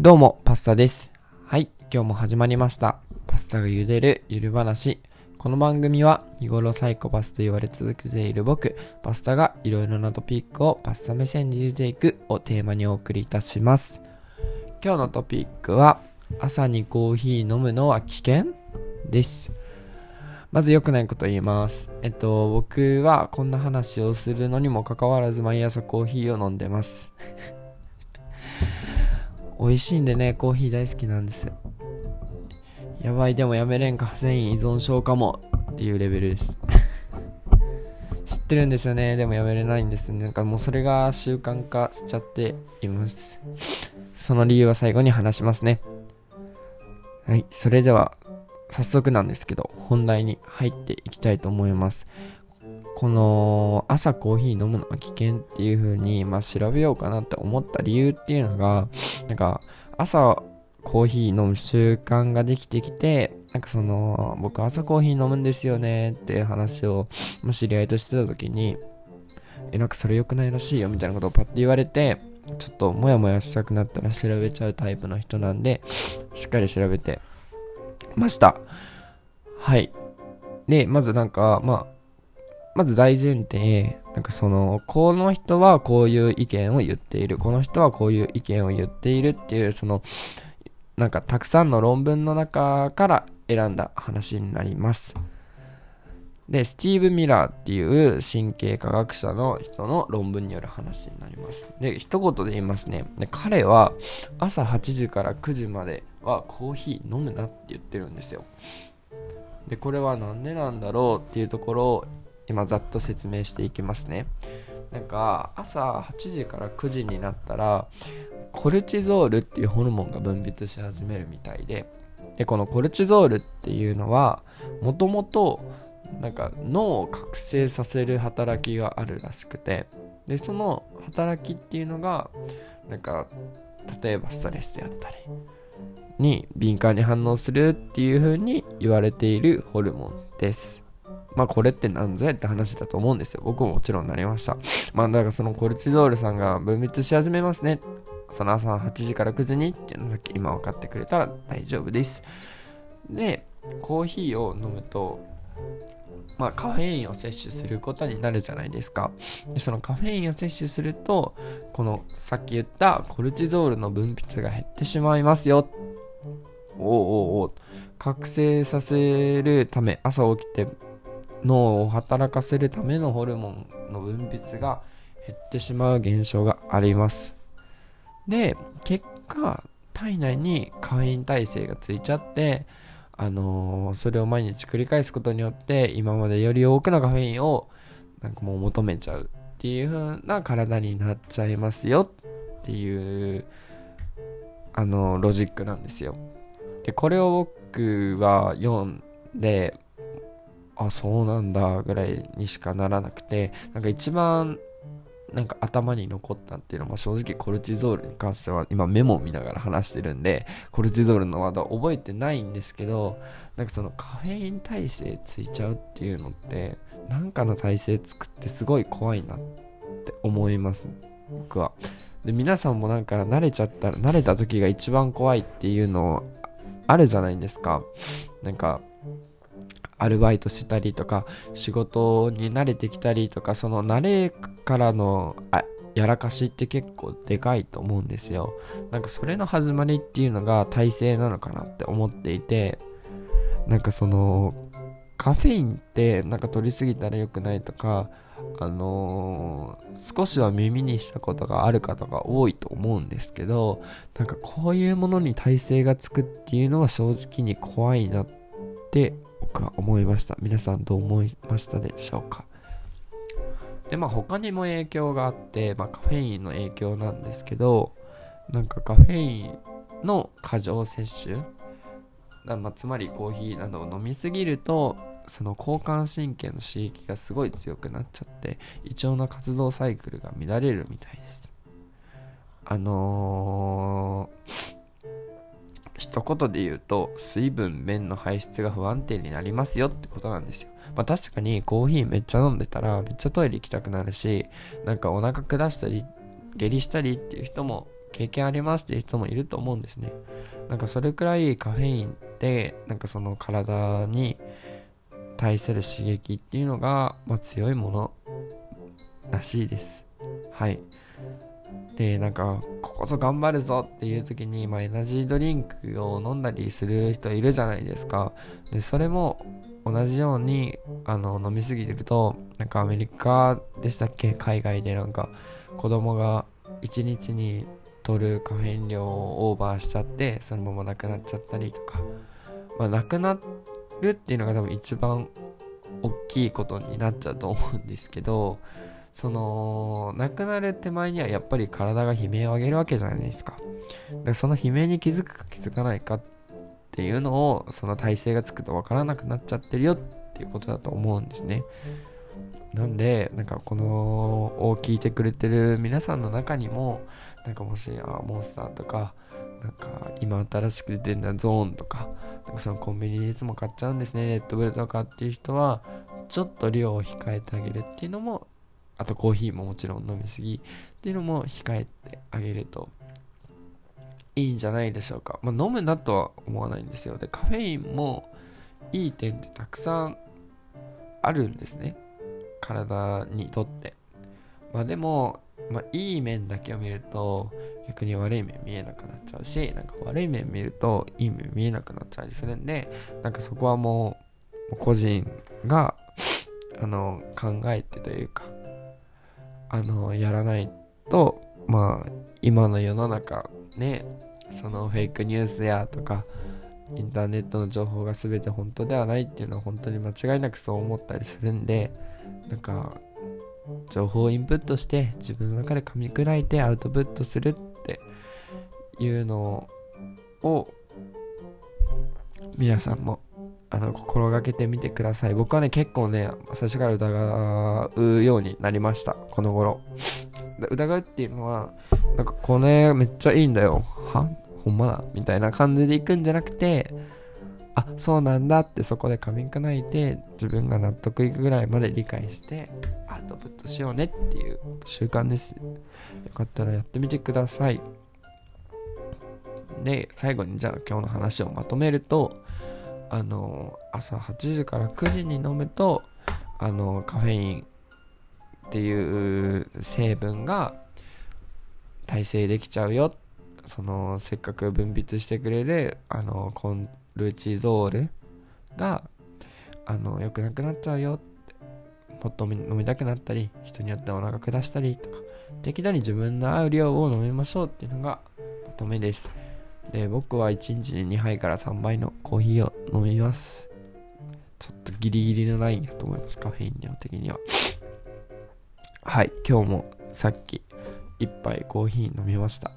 どうも、パスタです。はい、今日も始まりました。パスタが茹でるゆる話。この番組は日頃サイコパスと言われ続けている僕、パスタがいろいろなトピックをパスタ目線で茹でていくをテーマにお送りいたします。今日のトピックは、朝にコーヒー飲むのは危険です。まず良くないこと言います。えっと、僕はこんな話をするのにもかかわらず毎朝コーヒーを飲んでます。美味しいんでね、コーヒー大好きなんです。やばい、でもやめれんカフェイン依存症かもっていうレベルです。知ってるんですよね。でもやめれないんです。なんかもうそれが習慣化しちゃっています。その理由は最後に話しますね。はい、それでは早速なんですけど、本題に入っていきたいと思います。この朝コーヒー飲むのは危険っていう風に、まあ、調べようかなって思った理由っていうのが、なんか朝コーヒー飲む習慣ができてきて、なんかその僕朝コーヒー飲むんですよねっていう話を、まあ、知り合いとしてた時に、え、なんかそれ良くないらしいよみたいなことをパッて言われて、ちょっとモヤモヤしたくなったら調べちゃうタイプの人なんで、しっかり調べてました。はい。で、まずなんか、まあ、まず大前提、なんかその、この人はこういう意見を言っている、この人はこういう意見を言っているっていう、その、なんかたくさんの論文の中から選んだ話になります。で、スティーブ・ミラーっていう神経科学者の人の論文による話になります。で、一言で言いますね。で彼は朝8時から9時まではコーヒー飲むなって言ってるんですよ。で、これはなんでなんだろうっていうところを今ざっと説明していきますね。なんか朝8時から9時になったらコルチゾールっていうホルモンが分泌し始めるみたいででこのコルチゾールっていうのはもともと脳を覚醒させる働きがあるらしくてでその働きっていうのがなんか例えばストレスであったりに敏感に反応するっていう風に言われているホルモンですまあこれって何ぞやって話だと思うんですよ。僕ももちろんなりました。まあだからそのコルチゾールさんが分泌し始めますね。その朝8時から9時にっていうのだけ今分かってくれたら大丈夫です。でコーヒーを飲むとまあ、カフェインを摂取することになるじゃないですか。でそのカフェインを摂取するとこのさっき言ったコルチゾールの分泌が減ってしまいますよ。おうおうおう。覚醒させるため朝起きて脳を働かせるためのホルモンの分泌が減ってしまう現象があります。で結果体内にカフェイン耐性がついちゃってあのーそれを毎日繰り返すことによって今までより多くのカフェインをなんかもう求めちゃうっていう風な体になっちゃいますよっていうあのロジックなんですよ。でこれを僕は読んであそうなんだぐらいにしかならなくてなんか一番なんか頭に残ったっていうのは正直コルチゾールに関しては今メモを見ながら話してるんでコルチゾールのワードは覚えてないんですけどなんかそのカフェイン耐性ついちゃうっていうのってなんかの耐性作ってすごい怖いなって思います僕は。で皆さんもなんか慣れちゃったら慣れた時が一番怖いっていうのあるじゃないですか。なんかアルバイトしたりとか仕事に慣れてきたりとかその慣れからのやらかしって結構でかいと思うんですよ。なんかそれの始まりっていうのが体制なのかなって思っていてなんかそのカフェインってなんか取りすぎたら良くないとかあのー少しは耳にしたことがある方が多いと思うんですけどなんかこういうものに耐性がつくっていうのは正直に怖いなっては思いました。皆さんどう思いましたでしょうか？でまあ他にも影響があって、まあ、カフェインの影響なんですけどなんかカフェインの過剰摂取まあ、つまりコーヒーなどを飲みすぎるとその交感神経の刺激がすごい強くなっちゃって胃腸の活動サイクルが乱れるみたいです。あのー、一言で言うと水分便の排出が不安定になりますよってことなんですよまあ確かにコーヒーめっちゃ飲んでたらめっちゃトイレ行きたくなるしなんかお腹下したり下痢したりっていう人も経験ありますっていう人もいると思うんですね。なんかそれくらいカフェインってなんかその体に対する刺激っていうのが、まあ、強いものらしいです。はい。で、なんか、ここぞ頑張るぞっていう時に、まあ、エナジードリンクを飲んだりする人いるじゃないですか。で、それも同じように、あの、飲みすぎてると、なんかアメリカでしたっけ？海外でなんか、子供が1日に取るカフェイン量をオーバーしちゃって、そのままなくなっちゃったりとか、まあ、なくなるっていうのが多分一番大きいことになっちゃうと思うんですけど、その、亡くなる手前にはやっぱり体が悲鳴を上げるわけじゃないですかだ。からその悲鳴に気づくか気づかないかっていうのを、その体勢がつくとわからなくなっちゃってるよっていうことだと思うんですね。なんで、なんかこの、を聞いてくれてる皆さんの中にも、なんかもし、あ、モンスターとか、なんか今新しく出てるのはゾーンとか、なんかそのコンビニでいつも買っちゃうんですね、レッドブルとかっていう人は、ちょっと量を控えてあげるっていうのもあとコーヒーももちろん飲みすぎっていうのも控えてあげるといいんじゃないでしょうか。まあ、飲むなとは思わないんですよ。で、カフェインもいい点ってたくさんあるんですね。体にとって。まあでも、まあ、いい面だけを見ると逆に悪い面見えなくなっちゃうし、なんか悪い面見るといい面見えなくなっちゃうりするんで、なんかそこはもう個人があの考えてというかあのやらないとまあ今の世の中ねそのフェイクニュースやとかインターネットの情報が全て本当ではないっていうのは本当に間違いなくそう思ったりするんでなんか情報をインプットして自分の中で噛み砕いてアウトプットするっていうのを皆さんもあの、心がけてみてください。僕はね、結構ね、最初から疑うようになりました。この頃。疑うっていうのは、なんかこれめっちゃいいんだよ。は？ほんまだみたいな感じでいくんじゃなくて、あ、そうなんだってそこで噛み砕いて、自分が納得いくぐらいまで理解して、アウトプットしようねっていう習慣です。よかったらやってみてください。で、最後にじゃあ今日の話をまとめると、あの朝8時から9時に飲むとあのカフェインっていう成分が耐性できちゃうよ。そのせっかく分泌してくれるあのコンルチゾールがあの良くなくなっちゃうよ。ってもっと飲みたくなったり人によってお腹下したりとか適度に自分の合う量を飲みましょうっていうのがまとめです。で、僕は1日に2杯から3杯のコーヒーを飲みます。ちょっとギリギリのラインだと思います、カフェイン量的には。はい、今日もさっき1杯コーヒー飲みました。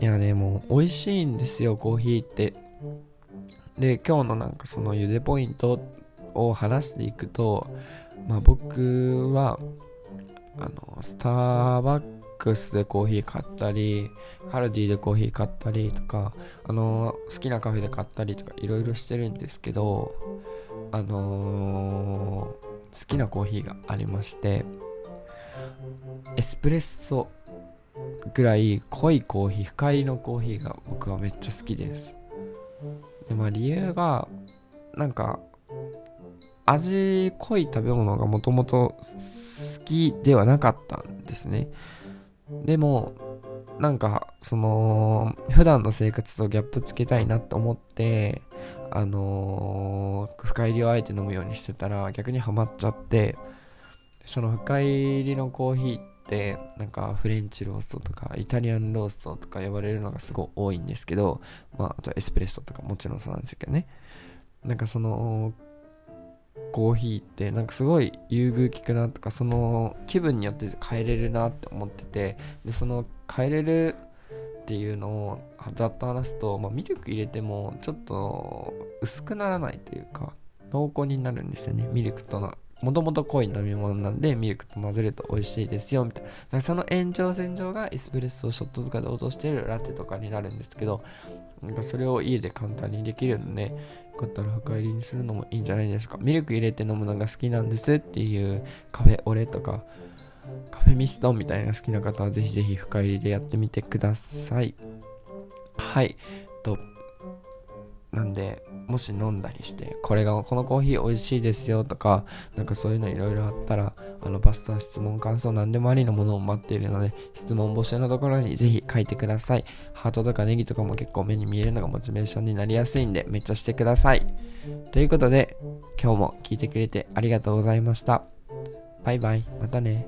いやね、もう美味しいんですよ、コーヒーって。で、今日のなんかその茹でポイントを話していくと、まあ僕は、あの、スターバックックスでコーヒー買ったり、カルディでコーヒー買ったりとか、あの、好きなカフェで買ったりとかいろいろしてるんですけど、あのー、好きなコーヒーがありまして、エスプレッソぐらい濃いコーヒー、深入りのコーヒーが僕はめっちゃ好きです。で、まあ理由が、なんか、味濃い食べ物がもともと好きではなかったんですね。でも、なんか、その、普段の生活とギャップつけたいなと思って、あのー、深入りをあえて飲むようにしてたら逆にハマっちゃって、その深入りのコーヒーって、なんかフレンチローストとかイタリアンローストとか呼ばれるのがすごい多いんですけど、まあ、あとエスプレッソとかもちろんそうなんですけどね。なんかその、コーヒーってなんかすごい優遇効くなとかその気分によって変えれるなって思っててでその変えれるっていうのをざっと話すと、まあ、ミルク入れてもちょっと薄くならないというか濃厚になるんですよねミルクとのもともと濃い飲み物なんでミルクと混ぜると美味しいですよみたいなその延長線上がエスプレッソをショットとかで落としてるラテとかになるんですけどなんかそれを家で簡単にできるんで、よかったら深入りにするのもいいんじゃないですか。ミルク入れて飲むのが好きなんですっていうカフェオレとか、カフェミストみたいな好きな方はぜひぜひ深入りでやってみてください。はい。と、なんで、もし飲んだりして、これが、このコーヒー美味しいですよとか、なんかそういうのいろいろあったら、あの、バスター質問、感想、何でもありのものを待っているので、質問募集のところにぜひ書いてください。ハートとかネギとかも結構目に見えるのがモチベーションになりやすいんで、めっちゃしてください。ということで、今日も聞いてくれてありがとうございました。バイバイ。またね。